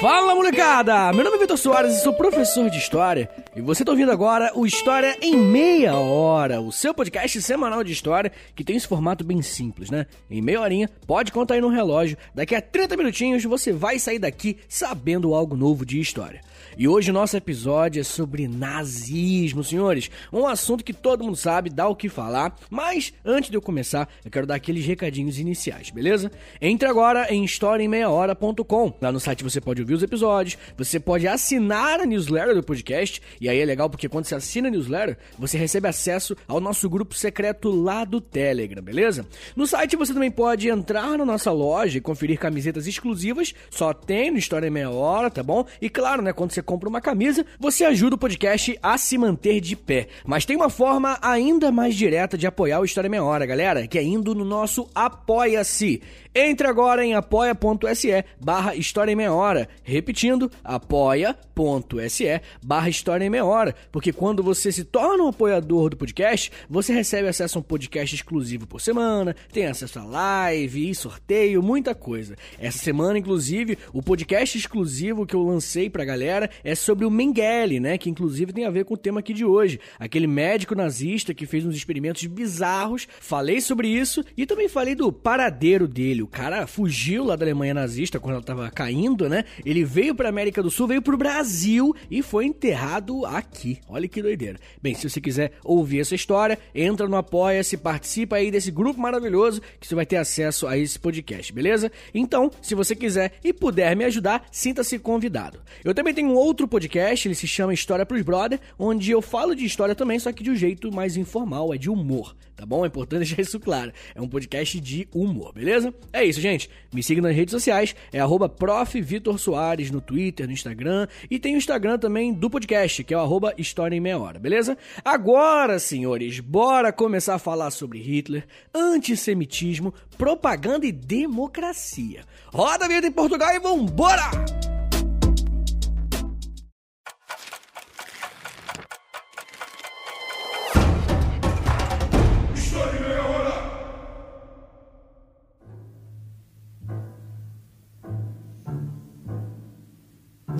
Fala molecada! Meu nome é Vitor Soares e sou professor de História. E você está ouvindo agora o História em Meia Hora, o seu podcast semanal de história que tem esse formato bem simples, né? Em meia horinha, pode contar aí no relógio, daqui a 30 minutinhos você vai sair daqui sabendo algo novo de história. E hoje o nosso episódio é sobre nazismo, senhores. Um assunto que todo mundo sabe, dá o que falar. Mas antes de eu começar, eu quero dar aqueles recadinhos iniciais, beleza? Entre agora em historiaemmeiahora.com. Lá no site você pode ouvir os episódios, você pode assinar a newsletter do podcast. E aí é legal porque quando você assina a newsletter, você recebe acesso ao nosso grupo secreto lá do Telegram, beleza? No site você também pode entrar na nossa loja e conferir camisetas exclusivas. Só tem no História em Meia Hora, tá bom? E claro, né, quando você compra uma camisa, você ajuda o podcast a se manter de pé. Mas tem uma forma ainda mais direta de apoiar o História Meia Hora, galera, que é indo no nosso Apoia-se. Entre agora em apoia.se barra História em Meia Hora. Repetindo, apoia.se barra História em Meia Hora. Porque quando você se torna um apoiador do podcast, você recebe acesso a um podcast exclusivo por semana, tem acesso a live, sorteio, muita coisa. Essa semana, inclusive, o podcast exclusivo que eu lancei pra galera é sobre o Mengele, né? Que inclusive tem a ver com o tema aqui de hoje. Aquele médico nazista que fez uns experimentos bizarros. Falei sobre isso e também falei do paradeiro dele o cara fugiu lá da Alemanha nazista quando ela tava caindo, né? Ele veio pra América do Sul, veio pro Brasil e foi enterrado aqui. Olha que doideira. Bem, se você quiser ouvir essa história, entra no Apoia-se, participa aí desse grupo maravilhoso que você vai ter acesso a esse podcast, beleza? Então, se você quiser e puder me ajudar, sinta-se convidado. Eu também tenho um outro podcast, ele se chama História pros Brother, onde eu falo de história também, só que de um jeito mais informal, é de humor, tá bom? É importante deixar isso claro. É um podcast de humor, beleza? É isso, gente. Me siga nas redes sociais, é arroba no Twitter, no Instagram, e tem o Instagram também do podcast, que é o arroba História em Meia Hora, beleza? Agora, senhores, bora começar a falar sobre Hitler, antissemitismo, propaganda e democracia. Roda a vida em Portugal e vambora!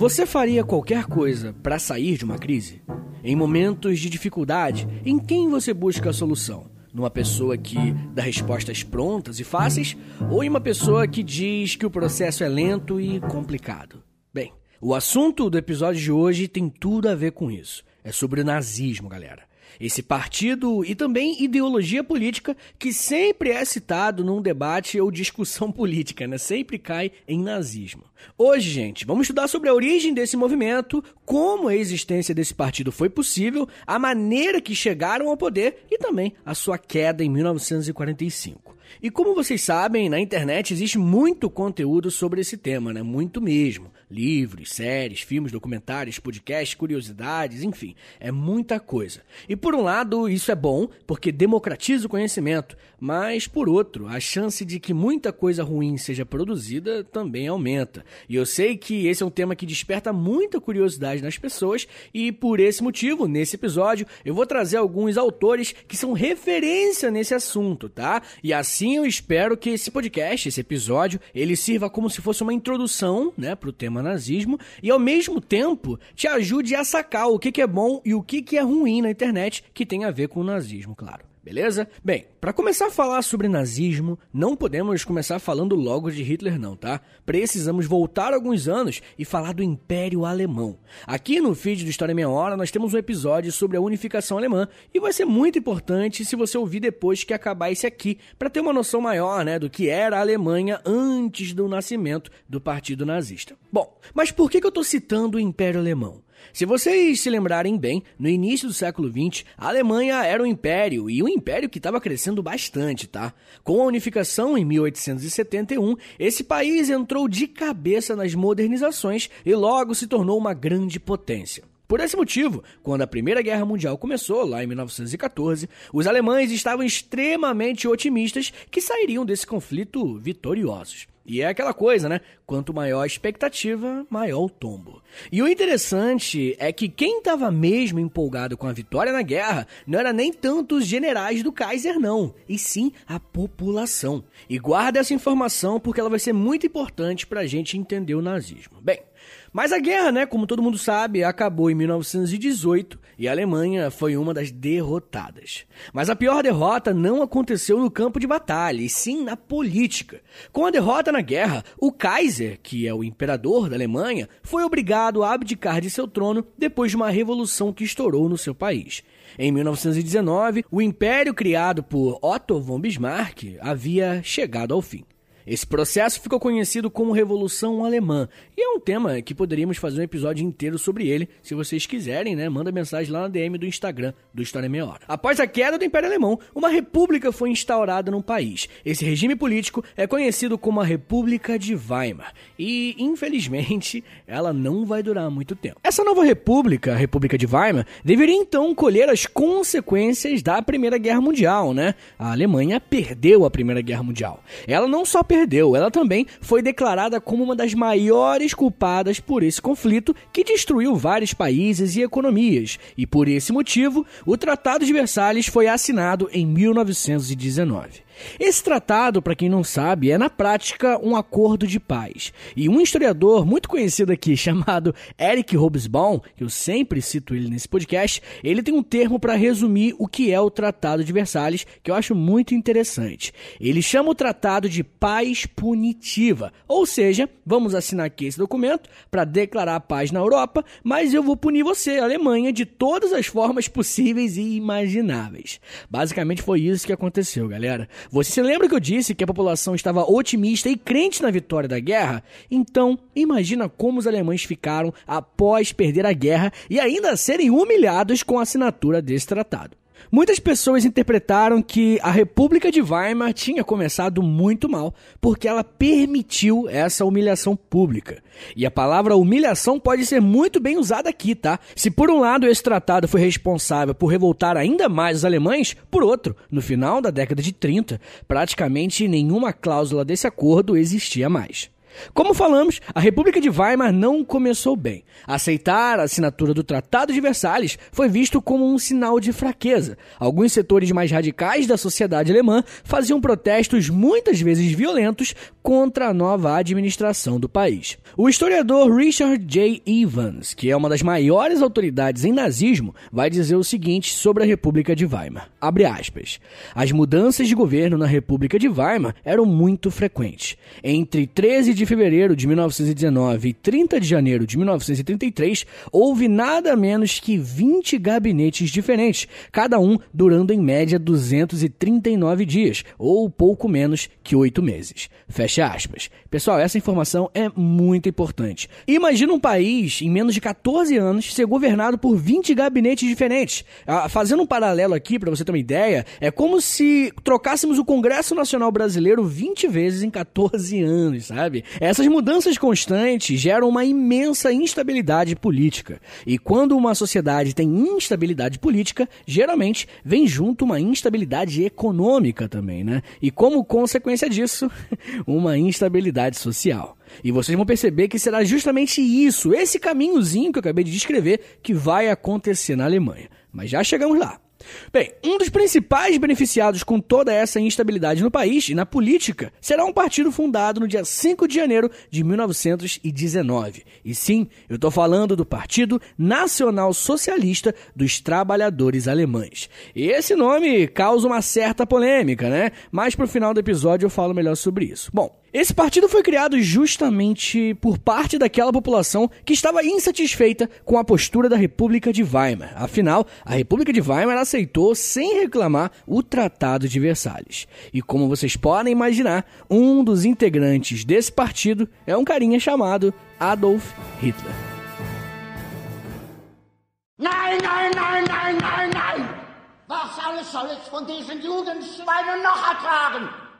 Você faria qualquer coisa para sair de uma crise? Em momentos de dificuldade, em quem você busca a solução? Numa pessoa que dá respostas prontas e fáceis ou em uma pessoa que diz que o processo é lento e complicado? Bem, o assunto do episódio de hoje tem tudo a ver com isso. É sobre o nazismo, galera. Esse partido e também ideologia política que sempre é citado num debate ou discussão política, né? Sempre cai em nazismo. Hoje, gente, vamos estudar sobre a origem desse movimento, como a existência desse partido foi possível, a maneira que chegaram ao poder e também a sua queda em 1945. E como vocês sabem, na internet existe muito conteúdo sobre esse tema, né? Muito mesmo. Livros, séries, filmes, documentários, podcasts, curiosidades, enfim, é muita coisa. E por um lado, isso é bom, porque democratiza o conhecimento, mas por outro, a chance de que muita coisa ruim seja produzida também aumenta. E eu sei que esse é um tema que desperta muita curiosidade nas pessoas, e por esse motivo, nesse episódio, eu vou trazer alguns autores que são referência nesse assunto, tá? E assim eu espero que esse podcast, esse episódio, ele sirva como se fosse uma introdução, né, pro tema nazismo e ao mesmo tempo te ajude a sacar o que, é bom e o que, que é ruim na internet que tem a ver com o nazismo, claro. Beleza? Bem, para começar a falar sobre nazismo, não podemos começar falando logo de Hitler não, tá? Precisamos voltar alguns anos e falar do Império Alemão. Aqui no feed do História Meia Hora nós temos um episódio sobre a unificação alemã e vai ser muito importante se você ouvir depois que acabar esse aqui, para ter uma noção maior, né, do que era a Alemanha antes do nascimento do Partido Nazista. Bom, mas por que, que eu estou citando o Império Alemão? Se vocês se lembrarem bem, no início do século XX, a Alemanha era um império e um império que estava crescendo bastante, tá? Com a unificação em 1871, esse país entrou de cabeça nas modernizações e logo se tornou uma grande potência. Por esse motivo, quando a Primeira Guerra Mundial começou, lá em 1914, os alemães estavam extremamente otimistas que sairiam desse conflito vitoriosos. E é aquela coisa, né? Quanto maior a expectativa, maior o tombo. E o interessante é que quem estava mesmo empolgado com a vitória na guerra não era nem tanto os generais do Kaiser, não, e sim a população. E guarda essa informação porque ela vai ser muito importante para a gente entender o nazismo. Bem, mas a guerra, né, como todo mundo sabe, acabou em 1918 e a Alemanha foi uma das derrotadas. Mas a pior derrota não aconteceu no campo de batalha, e sim na política. Com a derrota na guerra, o Kaiser, que é o imperador da Alemanha, foi obrigado a abdicar de seu trono depois de uma revolução que estourou no seu país. Em 1919, o império criado por Otto von Bismarck havia chegado ao fim. Esse processo ficou conhecido como Revolução Alemã, e é um tema que poderíamos fazer um episódio inteiro sobre ele, se vocês quiserem, né? Manda mensagem lá na DM do Instagram do História Meia Hora. Após a queda do Império Alemão, uma república foi instaurada no país. Esse regime político é conhecido como a República de Weimar, e infelizmente ela não vai durar muito tempo. Essa nova república, a República de Weimar, deveria então colher as consequências da Primeira Guerra Mundial, né? A Alemanha perdeu a Primeira Guerra Mundial. Ela não só perdeu, ela também foi declarada como uma das maiores culpadas por esse conflito que destruiu vários países e economias, e por esse motivo, o Tratado de Versalhes foi assinado em 1919. Esse tratado, para quem não sabe, é na prática um acordo de paz. E um historiador muito conhecido aqui, chamado Eric Hobsbawm, que eu sempre cito ele nesse podcast, ele tem um termo para resumir o que é o Tratado de Versalhes, que eu acho muito interessante. Ele chama o tratado de paz punitiva, ou seja, vamos assinar aqui esse documento para declarar a paz na Europa, mas eu vou punir você, Alemanha, de todas as formas possíveis e imagináveis. Basicamente foi isso que aconteceu, galera. Você se lembra que eu disse que a população estava otimista e crente na vitória da guerra? Então, imagina como os alemães ficaram após perder a guerra e ainda serem humilhados com a assinatura desse tratado. Muitas pessoas interpretaram que a República de Weimar tinha começado muito mal porque ela permitiu essa humilhação pública. E a palavra humilhação pode ser muito bem usada aqui, tá? Se por um lado esse tratado foi responsável por revoltar ainda mais os alemães, por outro, no final da década de 30, praticamente nenhuma cláusula desse acordo existia mais. Como falamos, a República de Weimar não começou bem. Aceitar a assinatura do Tratado de Versalhes foi visto como um sinal de fraqueza. Alguns setores mais radicais da sociedade alemã faziam protestos muitas vezes violentos contra a nova administração do país. O historiador Richard J. Evans, que é uma das maiores autoridades em nazismo, vai dizer o seguinte sobre a República de Weimar. Abre aspas. As mudanças de governo na República de Weimar eram muito frequentes. Entre 13 de fevereiro de 1919 e 30 de janeiro de 1933, houve nada menos que 20 gabinetes diferentes, cada um durando em média 239 dias, ou pouco menos que 8 meses. Fecha aspas. Pessoal, essa informação é muito importante. Imagina um país, em menos de 14 anos, ser governado por 20 gabinetes diferentes. Ah, fazendo um paralelo aqui, para você ter uma ideia, é como se trocássemos o Congresso Nacional Brasileiro 20 vezes em 14 anos, sabe? Essas mudanças constantes geram uma imensa instabilidade política. E quando uma sociedade tem instabilidade política, geralmente vem junto uma instabilidade econômica também, né? E como consequência disso, uma instabilidade social. E vocês vão perceber que será justamente isso, esse caminhozinho que eu acabei de descrever, que vai acontecer na Alemanha. Mas já chegamos lá. Bem, um dos principais beneficiados com toda essa instabilidade no país e na política será um partido fundado no dia 5 de janeiro de 1919. E sim, eu estou falando do Partido Nacional Socialista dos Trabalhadores Alemães. E esse nome causa uma certa polêmica, né? Mas pro final do episódio eu falo melhor sobre isso. Bom, esse partido foi criado justamente por parte daquela população que estava insatisfeita com a postura da República de Weimar. Afinal, a República de Weimar aceitou sem reclamar o Tratado de Versalhes. E como vocês podem imaginar, um dos integrantes desse partido é um carinha chamado Adolf Hitler. Es von diesen Judenschweinen noch ertragen?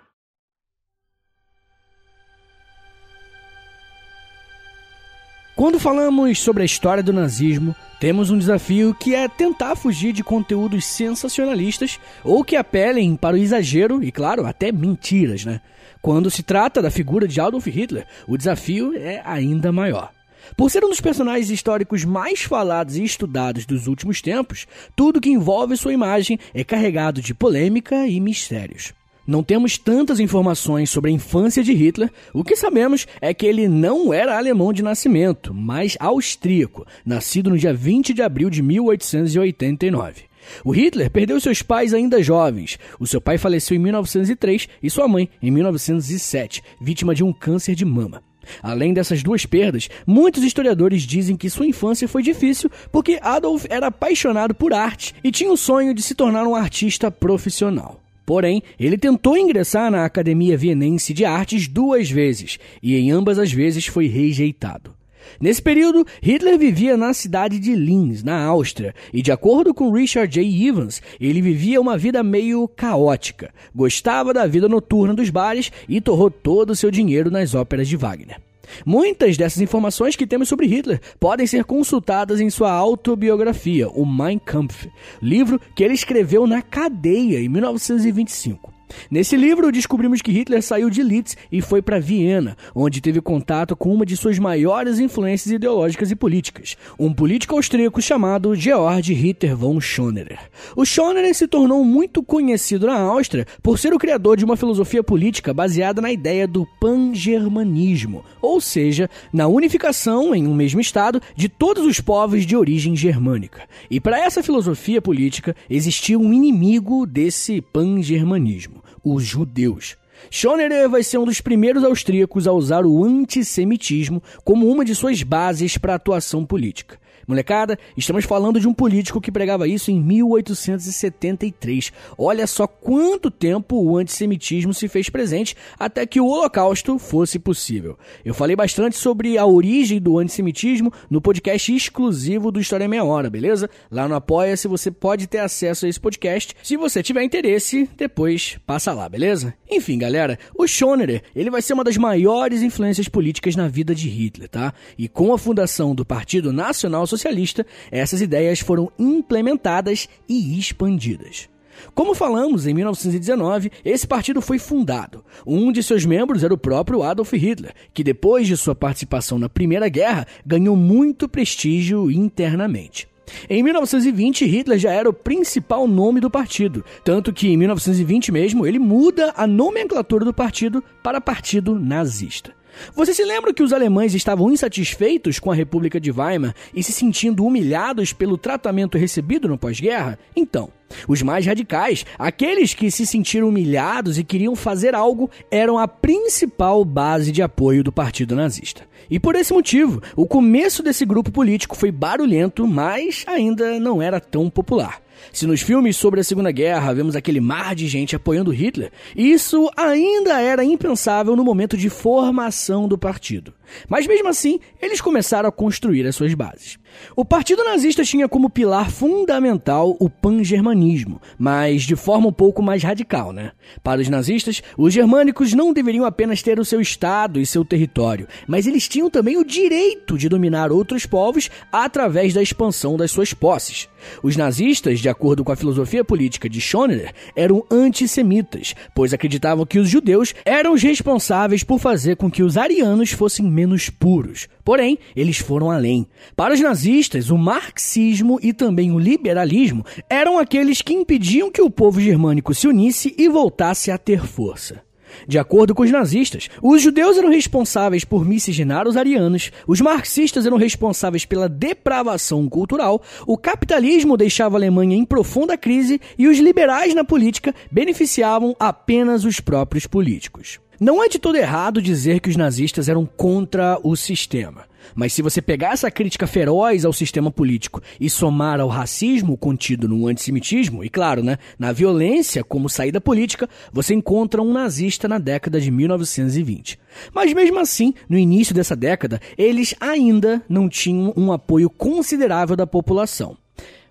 Quando falamos sobre a história do nazismo, temos um desafio que é tentar fugir de conteúdos sensacionalistas ou que apelem para o exagero e, claro, até mentiras, né? Quando se trata da figura de Adolf Hitler, o desafio é ainda maior. Por ser um dos personagens históricos mais falados e estudados dos últimos tempos, tudo que envolve sua imagem é carregado de polêmica e mistérios. Não temos tantas informações sobre a infância de Hitler, o que sabemos é que ele não era alemão de nascimento, mas austríaco, nascido no dia 20 de abril de 1889. O Hitler perdeu seus pais ainda jovens. O seu pai faleceu em 1903 e sua mãe em 1907, vítima de um câncer de mama. Além dessas duas perdas, muitos historiadores dizem que sua infância foi difícil porque Adolf era apaixonado por arte e tinha o sonho de se tornar um artista profissional. Porém, ele tentou ingressar na Academia Vienense de Artes duas vezes e em ambas as vezes foi rejeitado. Nesse período, Hitler vivia na cidade de Linz, na Áustria, e de acordo com Richard J. Evans, ele vivia uma vida meio caótica, gostava da vida noturna dos bares e torrou todo o seu dinheiro nas óperas de Wagner. Muitas dessas informações que temos sobre Hitler podem ser consultadas em sua autobiografia, o Mein Kampf, livro que ele escreveu na cadeia em 1925. Nesse livro, descobrimos que Hitler saiu de Litz e foi para Viena, onde teve contato com uma de suas maiores influências ideológicas e políticas, um político austríaco chamado Georg Ritter von Schonerer. O Schonerer se tornou muito conhecido na Áustria por ser o criador de uma filosofia política baseada na ideia do pan-germanismo, ou seja, na unificação em um mesmo estado de todos os povos de origem germânica. E para essa filosofia política existia um inimigo desse pan-germanismo os judeus. Schonerer vai ser um dos primeiros austríacos a usar o antissemitismo como uma de suas bases para a atuação política. Molecada, estamos falando de um político que pregava isso em 1873. Olha só quanto tempo o antissemitismo se fez presente até que o Holocausto fosse possível. Eu falei bastante sobre a origem do antissemitismo no podcast exclusivo do História Meia Hora, beleza? Lá no Apoia-se você pode ter acesso a esse podcast. Se você tiver interesse, depois passa lá, beleza? Enfim, galera, o Schonerer, ele vai ser uma das maiores influências políticas na vida de Hitler, tá? E com a fundação do Partido Nacional socialista, essas ideias foram implementadas e expandidas. Como falamos, em 1919, esse partido foi fundado. Um de seus membros era o próprio Adolf Hitler, que depois de sua participação na Primeira Guerra ganhou muito prestígio internamente. Em 1920, Hitler já era o principal nome do partido, tanto que em 1920 mesmo ele muda a nomenclatura do partido para Partido Nazista. Você se lembra que os alemães estavam insatisfeitos com a República de Weimar e se sentindo humilhados pelo tratamento recebido no pós-guerra? Então, os mais radicais, aqueles que se sentiram humilhados e queriam fazer algo, eram a principal base de apoio do partido nazista. E por esse motivo, o começo desse grupo político foi barulhento, mas ainda não era tão popular. Se nos filmes sobre a Segunda Guerra vemos aquele mar de gente apoiando Hitler, isso ainda era impensável no momento de formação do partido. Mas mesmo assim, eles começaram a construir as suas bases. O Partido Nazista tinha como pilar fundamental o pan-germanismo, mas de forma um pouco mais radical, né? Para os nazistas, os germânicos não deveriam apenas ter o seu estado e seu território, mas eles tinham também o direito de dominar outros povos através da expansão das suas posses. Os nazistas, de acordo com a filosofia política de Schoner, eram antissemitas, pois acreditavam que os judeus eram os responsáveis por fazer com que os arianos fossem menos puros. Porém, eles foram além. Para os nazistas, o marxismo e também o liberalismo eram aqueles que impediam que o povo germânico se unisse e voltasse a ter força. De acordo com os nazistas, os judeus eram responsáveis por miscigenar os arianos, os marxistas eram responsáveis pela depravação cultural, o capitalismo deixava a Alemanha em profunda crise e os liberais na política beneficiavam apenas os próprios políticos. Não é de todo errado dizer que os nazistas eram contra o sistema. Mas se você pegar essa crítica feroz ao sistema político e somar ao racismo contido no antissemitismo, e claro, né, na violência como saída política, você encontra um nazista na década de 1920. Mas mesmo assim, no início dessa década, eles ainda não tinham um apoio considerável da população.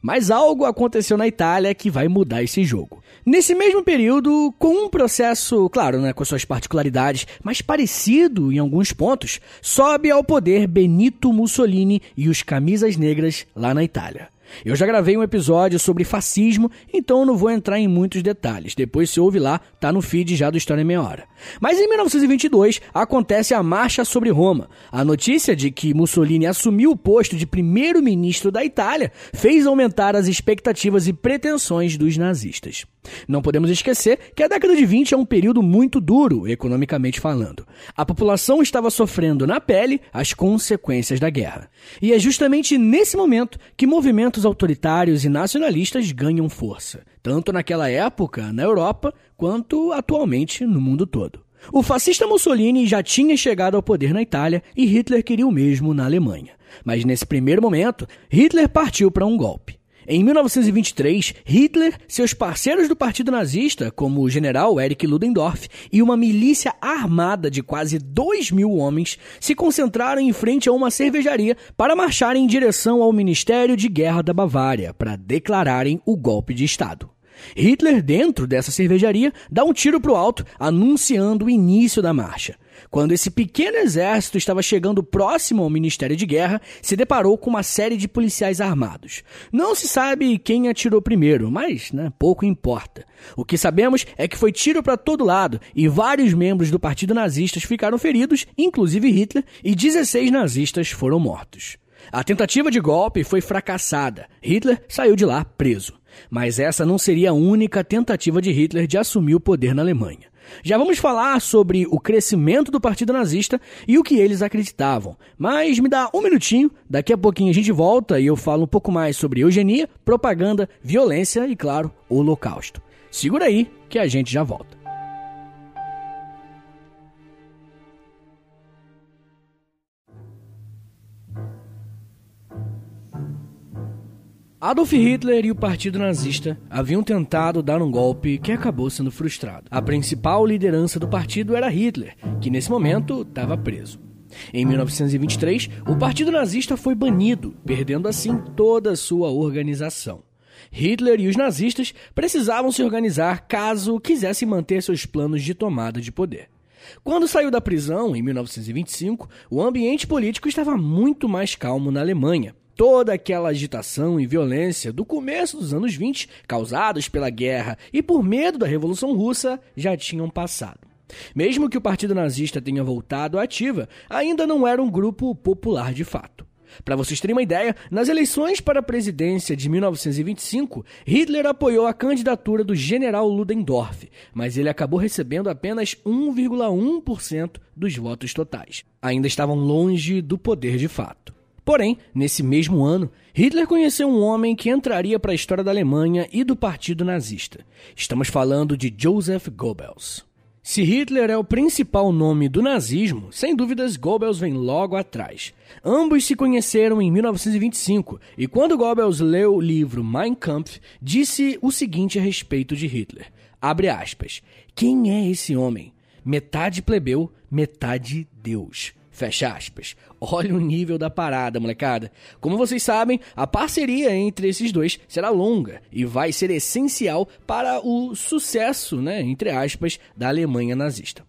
Mas algo aconteceu na Itália que vai mudar esse jogo. Nesse mesmo período, com um processo, claro, né, com suas particularidades, mas parecido em alguns pontos, sobe ao poder Benito Mussolini e os camisas negras lá na Itália. Eu já gravei um episódio sobre fascismo, então não vou entrar em muitos detalhes. Depois se ouve lá, tá no feed já do História em Meia Hora. Mas em 1922 acontece a Marcha sobre Roma. A notícia de que Mussolini assumiu o posto de primeiro-ministro da Itália fez aumentar as expectativas e pretensões dos nazistas. Não podemos esquecer que a década de 20 é um período muito duro, economicamente falando. A população estava sofrendo na pele as consequências da guerra. E é justamente nesse momento que movimentos autoritários e nacionalistas ganham força, tanto naquela época na Europa quanto atualmente no mundo todo. O fascista Mussolini já tinha chegado ao poder na Itália e Hitler queria o mesmo na Alemanha. Mas nesse primeiro momento, Hitler partiu para um golpe. Em 1923, Hitler, seus parceiros do partido nazista, como o general Erich Ludendorff, e uma milícia armada de quase 2 mil homens, se concentraram em frente a uma cervejaria para marcharem em direção ao Ministério de Guerra da Bavária para declararem o golpe de Estado. Hitler, dentro dessa cervejaria, dá um tiro para o alto, anunciando o início da marcha. Quando esse pequeno exército estava chegando próximo ao Ministério de Guerra, se deparou com uma série de policiais armados. Não se sabe quem atirou primeiro, mas né, pouco importa. O que sabemos é que foi tiro para todo lado e vários membros do partido nazista ficaram feridos, inclusive Hitler, e 16 nazistas foram mortos. A tentativa de golpe foi fracassada. Hitler saiu de lá preso. Mas essa não seria a única tentativa de Hitler de assumir o poder na Alemanha. Já vamos falar sobre o crescimento do partido nazista e o que eles acreditavam. Mas me dá um minutinho, daqui a pouquinho a gente volta e eu falo um pouco mais sobre eugenia, propaganda, violência e, claro, holocausto. Segura aí que a gente já volta. Adolf Hitler e o Partido Nazista haviam tentado dar um golpe que acabou sendo frustrado. A principal liderança do partido era Hitler, que nesse momento estava preso. Em 1923, o Partido Nazista foi banido, perdendo assim toda a sua organização. Hitler e os nazistas precisavam se organizar caso quisessem manter seus planos de tomada de poder. Quando saiu da prisão, em 1925, o ambiente político estava muito mais calmo na Alemanha, toda aquela agitação e violência do começo dos anos 20, causados pela guerra e por medo da Revolução Russa, já tinham passado. Mesmo que o Partido Nazista tenha voltado à ativa, ainda não era um grupo popular de fato. Para vocês terem uma ideia, nas eleições para a presidência de 1925, Hitler apoiou a candidatura do general Ludendorff, mas ele acabou recebendo apenas 1,1% dos votos totais. Ainda estavam longe do poder de fato. Porém, nesse mesmo ano, Hitler conheceu um homem que entraria para a história da Alemanha e do partido nazista. Estamos falando de Joseph Goebbels. Se Hitler é o principal nome do nazismo, sem dúvidas Goebbels vem logo atrás. Ambos se conheceram em 1925 e quando Goebbels leu o livro Mein Kampf, disse o seguinte a respeito de Hitler. Abre aspas. Quem é esse homem? Metade plebeu, metade Deus. Fecha aspas. Olha o nível da parada, molecada. Como vocês sabem, a parceria entre esses dois será longa e vai ser essencial para o sucesso, né, entre aspas, da Alemanha nazista.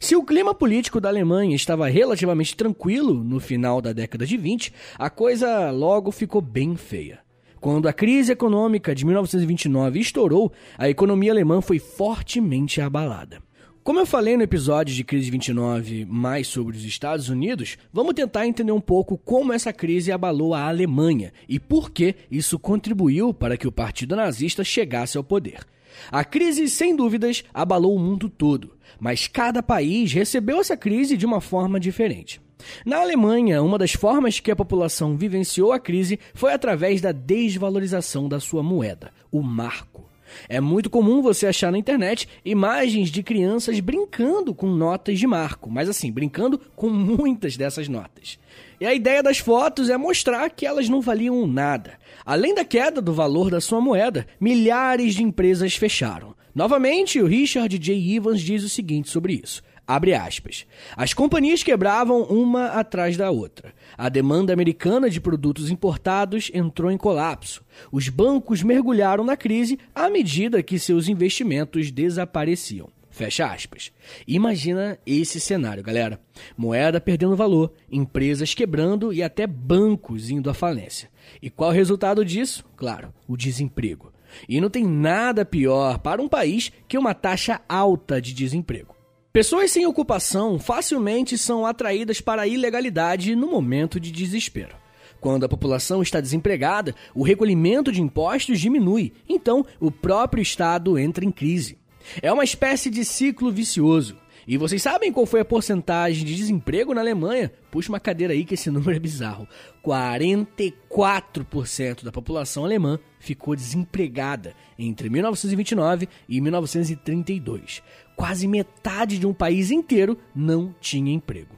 Se o clima político da Alemanha estava relativamente tranquilo no final da década de 20, a coisa logo ficou bem feia. Quando a crise econômica de 1929 estourou, a economia alemã foi fortemente abalada. Como eu falei no episódio de Crise 29 mais sobre os Estados Unidos, vamos tentar entender um pouco como essa crise abalou a Alemanha e por que isso contribuiu para que o Partido Nazista chegasse ao poder. A crise, sem dúvidas, abalou o mundo todo, mas cada país recebeu essa crise de uma forma diferente. Na Alemanha, uma das formas que a população vivenciou a crise foi através da desvalorização da sua moeda, o marco. É muito comum você achar na internet imagens de crianças brincando com notas de marco, mas assim, brincando com muitas dessas notas. E a ideia das fotos é mostrar que elas não valiam nada. Além da queda do valor da sua moeda, milhares de empresas fecharam. Novamente, o Richard J. Evans diz o seguinte sobre isso. Abre aspas. As companhias quebravam uma atrás da outra. A demanda americana de produtos importados entrou em colapso. Os bancos mergulharam na crise à medida que seus investimentos desapareciam. Fecha aspas. Imagina esse cenário, galera. Moeda perdendo valor, empresas quebrando e até bancos indo à falência. E qual o resultado disso? Claro, o desemprego. E não tem nada pior para um país que uma taxa alta de desemprego. Pessoas sem ocupação facilmente são atraídas para a ilegalidade no momento de desespero. Quando a população está desempregada, o recolhimento de impostos diminui, então o próprio Estado entra em crise. É uma espécie de ciclo vicioso. E vocês sabem qual foi a porcentagem de desemprego na Alemanha? Puxa uma cadeira aí que esse número é bizarro. 44% da população alemã ficou desempregada entre 1929 e 1932 quase metade de um país inteiro não tinha emprego.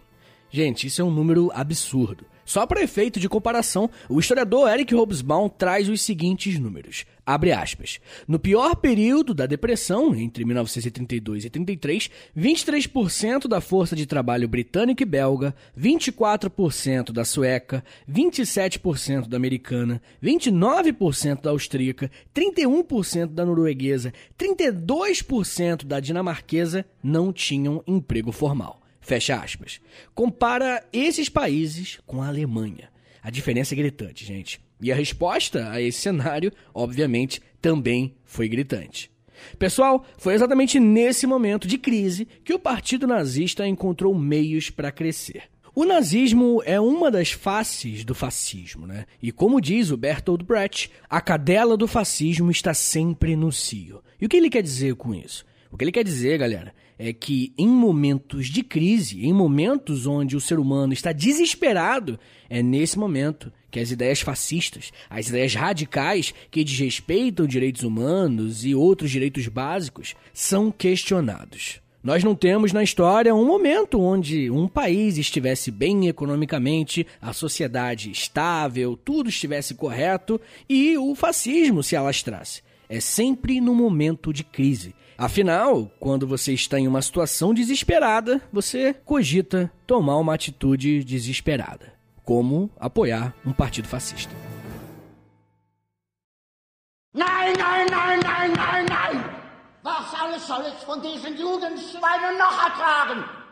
Gente, isso é um número absurdo. Só para efeito de comparação, o historiador Eric Hobsbawm traz os seguintes números. Abre aspas. No pior período da depressão, entre 1932 e 33, 23% da força de trabalho britânica e belga, 24% da sueca, 27% da americana, 29% da austríaca, 31% da norueguesa, 32% da dinamarquesa não tinham emprego formal. Fecha aspas. Compara esses países com a Alemanha. A diferença é gritante, gente. E a resposta a esse cenário, obviamente, também foi gritante. Pessoal, foi exatamente nesse momento de crise que o Partido Nazista encontrou meios para crescer. O nazismo é uma das faces do fascismo, né? E como diz o Bertolt Brecht, a cadela do fascismo está sempre no cio. E o que ele quer dizer com isso? O que ele quer dizer, galera, é que em momentos de crise, em momentos onde o ser humano está desesperado, é nesse momento que as ideias fascistas, as ideias radicais que desrespeitam direitos humanos e outros direitos básicos são questionados. Nós não temos na história um momento onde um país estivesse bem economicamente, a sociedade estável, tudo estivesse correto e o fascismo se alastrasse. É sempre no momento de crise. Afinal, quando você está em uma situação desesperada, você cogita tomar uma atitude desesperada, como apoiar um partido fascista. Ich von diesen Judenschweinen noch ertragen?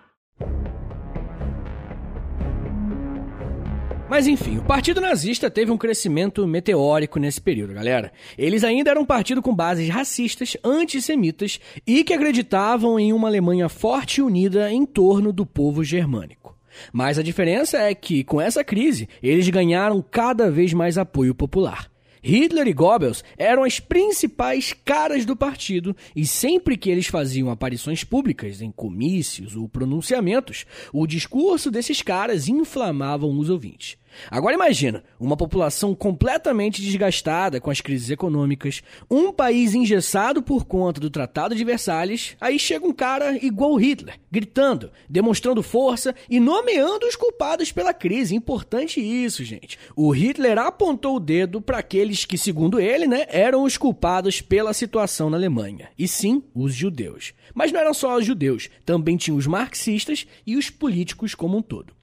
Mas enfim, o Partido Nazista teve um crescimento meteórico nesse período, galera. Eles ainda eram um partido com bases racistas, antissemitas e que acreditavam em uma Alemanha forte e unida em torno do povo germânico. Mas a diferença é que, com essa crise, eles ganharam cada vez mais apoio popular. Hitler e Goebbels eram as principais caras do partido e sempre que eles faziam aparições públicas em comícios ou pronunciamentos, o discurso desses caras inflamavam os ouvintes. Agora imagina, uma população completamente desgastada com as crises econômicas, um país engessado por conta do Tratado de Versalhes, aí chega um cara igual Hitler, gritando, demonstrando força e nomeando os culpados pela crise. Importante isso, gente. O Hitler apontou o dedo para aqueles que, segundo ele, né, eram os culpados pela situação na Alemanha. E sim, os judeus. Mas não eram só os judeus, também tinham os marxistas e os políticos como um todo.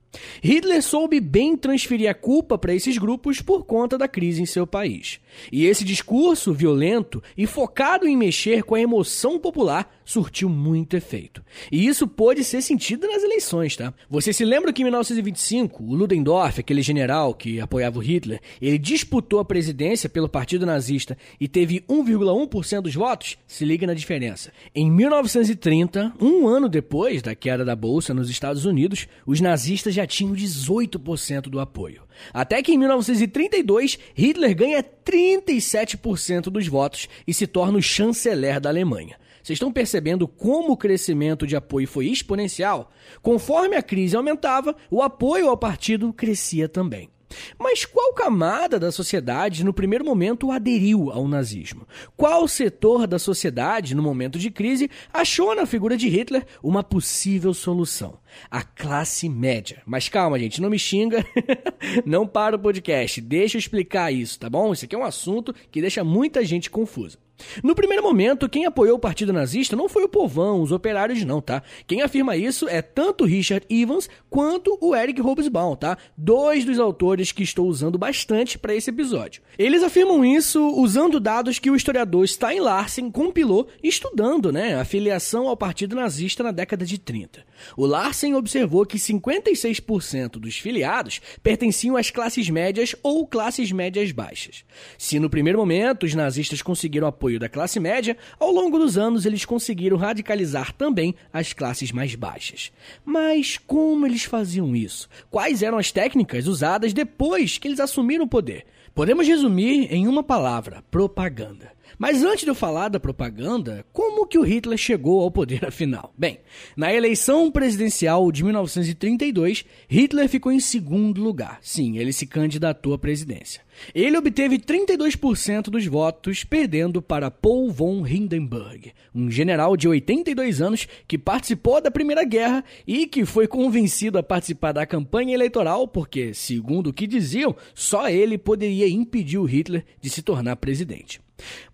Hitler soube bem transferir a culpa para esses grupos por conta da crise em seu país. E esse discurso violento e focado em mexer com a emoção popular surtiu muito efeito. E isso pôde ser sentido nas eleições, tá? Você se lembra que em 1925, o Ludendorff, aquele general que apoiava o Hitler, ele disputou a presidência pelo Partido Nazista e teve 1,1% dos votos? Se liga na diferença. Em 1930, um ano depois da queda da bolsa nos Estados Unidos, os nazistas já tinham 18% do apoio. Até que em 1932, Hitler ganha 37% dos votos e se torna o chanceler da Alemanha. Vocês estão percebendo como o crescimento de apoio foi exponencial? Conforme a crise aumentava, o apoio ao partido crescia também. Mas qual camada da sociedade no primeiro momento aderiu ao nazismo? Qual setor da sociedade, no momento de crise, achou na figura de Hitler uma possível solução? A classe média. Mas calma, gente, não me xinga, não para o podcast, deixa eu explicar isso, tá bom? Isso aqui é um assunto que deixa muita gente confusa. No primeiro momento, quem apoiou o partido nazista não foi o povão, os operários não, tá? Quem afirma isso é tanto Richard Evans quanto o Eric Hobsbawm, tá? Dois dos autores que estou usando bastante para esse episódio. Eles afirmam isso usando dados que o historiador Stein Larsen compilou estudando, né, a filiação ao partido nazista na década de 30. O Larsen observou que 56% dos filiados pertenciam às classes médias ou classes médias baixas. Se no primeiro momento os nazistas conseguiram apoio da classe média, ao longo dos anos eles conseguiram radicalizar também as classes mais baixas. Mas como eles faziam isso? Quais eram as técnicas usadas depois que eles assumiram o poder? Podemos resumir em uma palavra: propaganda. Mas antes de eu falar da propaganda, como que o Hitler chegou ao poder afinal? Bem, na eleição presidencial de 1932, Hitler ficou em segundo lugar. Sim, ele se candidatou à presidência. Ele obteve 32% dos votos, perdendo para Paul von Hindenburg, um general de 82 anos que participou da Primeira Guerra e que foi convencido a participar da campanha eleitoral porque, segundo o que diziam, só ele poderia impedir o Hitler de se tornar presidente.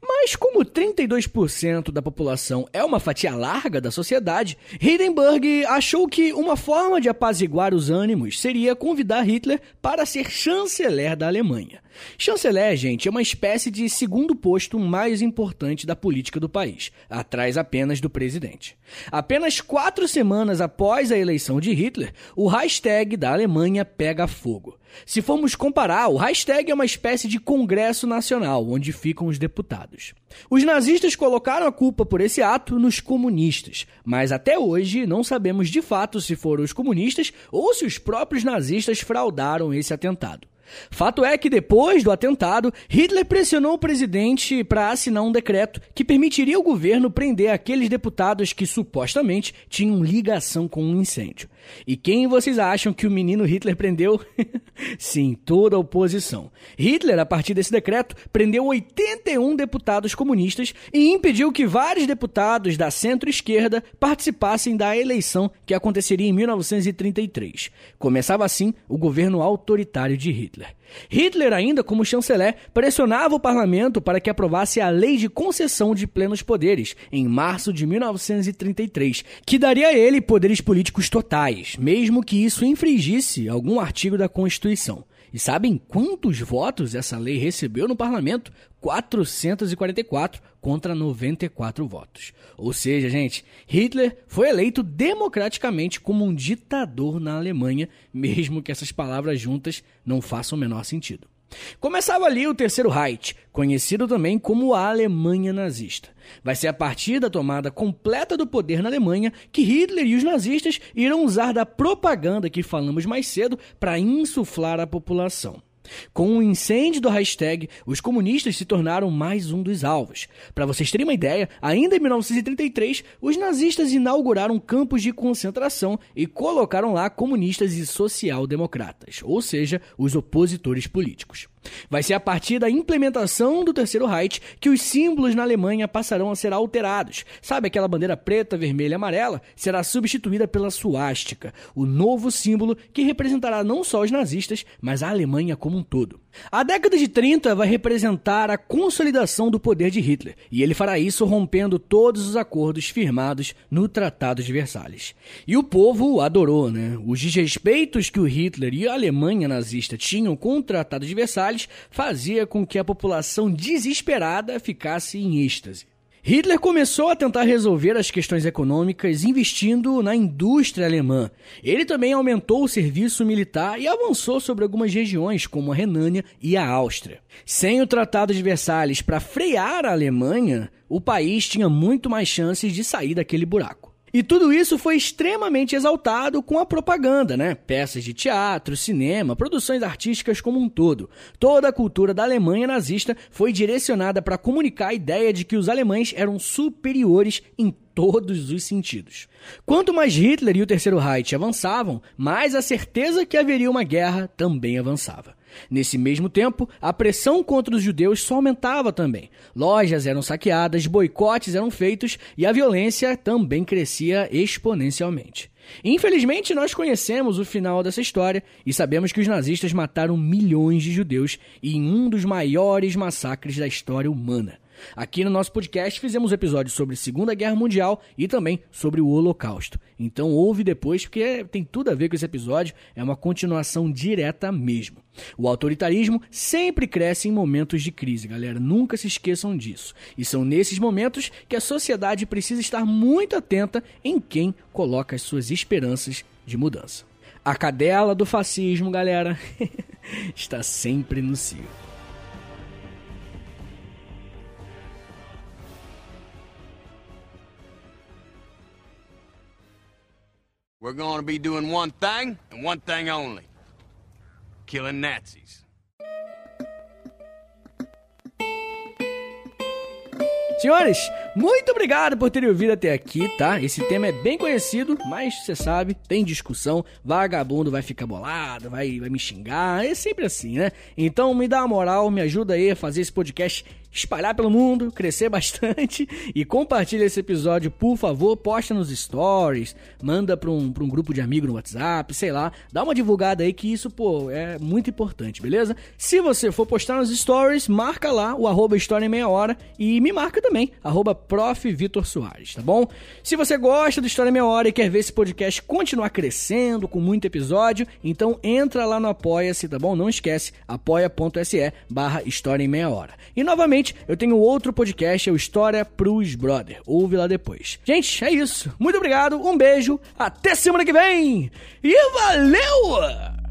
Mas como 32% da população é uma fatia larga da sociedade, Hindenburg achou que uma forma de apaziguar os ânimos seria convidar Hitler para ser chanceler da Alemanha. Chanceler, gente, é uma espécie de segundo posto mais importante da política do país, atrás apenas do presidente. Apenas quatro semanas após a eleição de Hitler, o hashtag da Alemanha pega fogo. Se formos comparar, o hashtag é uma espécie de congresso nacional, onde ficam os deputados. Os nazistas colocaram a culpa por esse ato nos comunistas, mas até hoje não sabemos de fato se foram os comunistas ou se os próprios nazistas fraudaram esse atentado. Fato é que depois do atentado, Hitler pressionou o presidente para assinar um decreto que permitiria ao governo prender aqueles deputados que supostamente tinham ligação com um incêndio. E quem vocês acham que o menino Hitler prendeu? Sim, toda a oposição. Hitler, a partir desse decreto, prendeu 81 deputados comunistas e impediu que vários deputados da centro-esquerda participassem da eleição que aconteceria em 1933. Começava assim o governo autoritário de Hitler. Hitler. Ainda como chanceler, pressionava o parlamento para que aprovasse a Lei de Concessão de Plenos Poderes, em março de 1933, que daria a ele poderes políticos totais, mesmo que isso infringisse algum artigo da Constituição. E sabem quantos votos essa lei recebeu no parlamento? 444 contra 94 votos. Ou seja, gente, Hitler foi eleito democraticamente como um ditador na Alemanha, mesmo que essas palavras juntas não façam o menor sentido. Começava ali o Terceiro Reich, conhecido também como a Alemanha nazista. Vai ser a partir da tomada completa do poder na Alemanha que Hitler e os nazistas irão usar da propaganda que falamos mais cedo para insuflar a população. Com o incêndio do hashtag, os comunistas se tornaram mais um dos alvos. Para vocês terem uma ideia, ainda em 1933, os nazistas inauguraram campos de concentração e colocaram lá comunistas e social-democratas, ou seja, os opositores políticos. Vai ser a partir da implementação do Terceiro Reich que os símbolos na Alemanha passarão a ser alterados. Sabe aquela bandeira preta, vermelha e amarela? Será substituída pela suástica, o novo símbolo que representará não só os nazistas, mas a Alemanha como um todo. A década de 30 vai representar a consolidação do poder de Hitler, e ele fará isso rompendo todos os acordos firmados no Tratado de Versalhes. E o povo adorou, né? Os desrespeitos que o Hitler e a Alemanha nazista tinham com o Tratado de Versalhes fazia com que a população desesperada ficasse em êxtase. Hitler começou a tentar resolver as questões econômicas investindo na indústria alemã. Ele também aumentou o serviço militar e avançou sobre algumas regiões, como a Renânia e a Áustria. Sem o Tratado de Versalhes para frear a Alemanha, o país tinha muito mais chances de sair daquele buraco. E tudo isso foi extremamente exaltado com a propaganda, né? Peças de teatro, cinema, produções artísticas como um todo. Toda a cultura da Alemanha nazista foi direcionada para comunicar a ideia de que os alemães eram superiores em todos os sentidos. Quanto mais Hitler e o Terceiro Reich avançavam, mais a certeza que haveria uma guerra também avançava. Nesse mesmo tempo, a pressão contra os judeus só aumentava também. Lojas eram saqueadas, boicotes eram feitos e a violência também crescia exponencialmente. Infelizmente, nós conhecemos o final dessa história e sabemos que os nazistas mataram milhões de judeus em um dos maiores massacres da história humana. Aqui no nosso podcast fizemos episódios sobre Segunda Guerra Mundial e também sobre o Holocausto. Então ouve depois porque tem tudo a ver com esse episódio, é uma continuação direta mesmo. O autoritarismo sempre cresce em momentos de crise, galera, nunca se esqueçam disso. E são nesses momentos que a sociedade precisa estar muito atenta em quem coloca as suas esperanças de mudança. A cadela do fascismo, galera, está sempre no cio. We're to be doing one thing and one thing only killing Nazis. Senhores, muito obrigado por terem ouvido até aqui, tá? Esse tema é bem conhecido, mas você sabe, tem discussão, vagabundo vai ficar bolado, vai, vai me xingar, é sempre assim, né? Então me dá uma moral, me ajuda aí a fazer esse podcast espalhar pelo mundo, crescer bastante e compartilha esse episódio, por favor, posta nos stories, manda para um, um grupo de amigos no WhatsApp, sei lá, dá uma divulgada aí que isso, pô, é muito importante, beleza? Se você for postar nos stories, marca lá o arroba História em Meia Hora e me marca também, arroba Prof. Vitor Soares, tá bom? Se você gosta do História em Meia Hora e quer ver esse podcast continuar crescendo com muito episódio, então entra lá no Apoia-se, tá bom? Não esquece, apoia.se barra História em Meia Hora. E novamente, eu tenho outro podcast, é o História pros Brother. Ouve lá depois. Gente, é isso. Muito obrigado, um beijo, até semana que vem e valeu!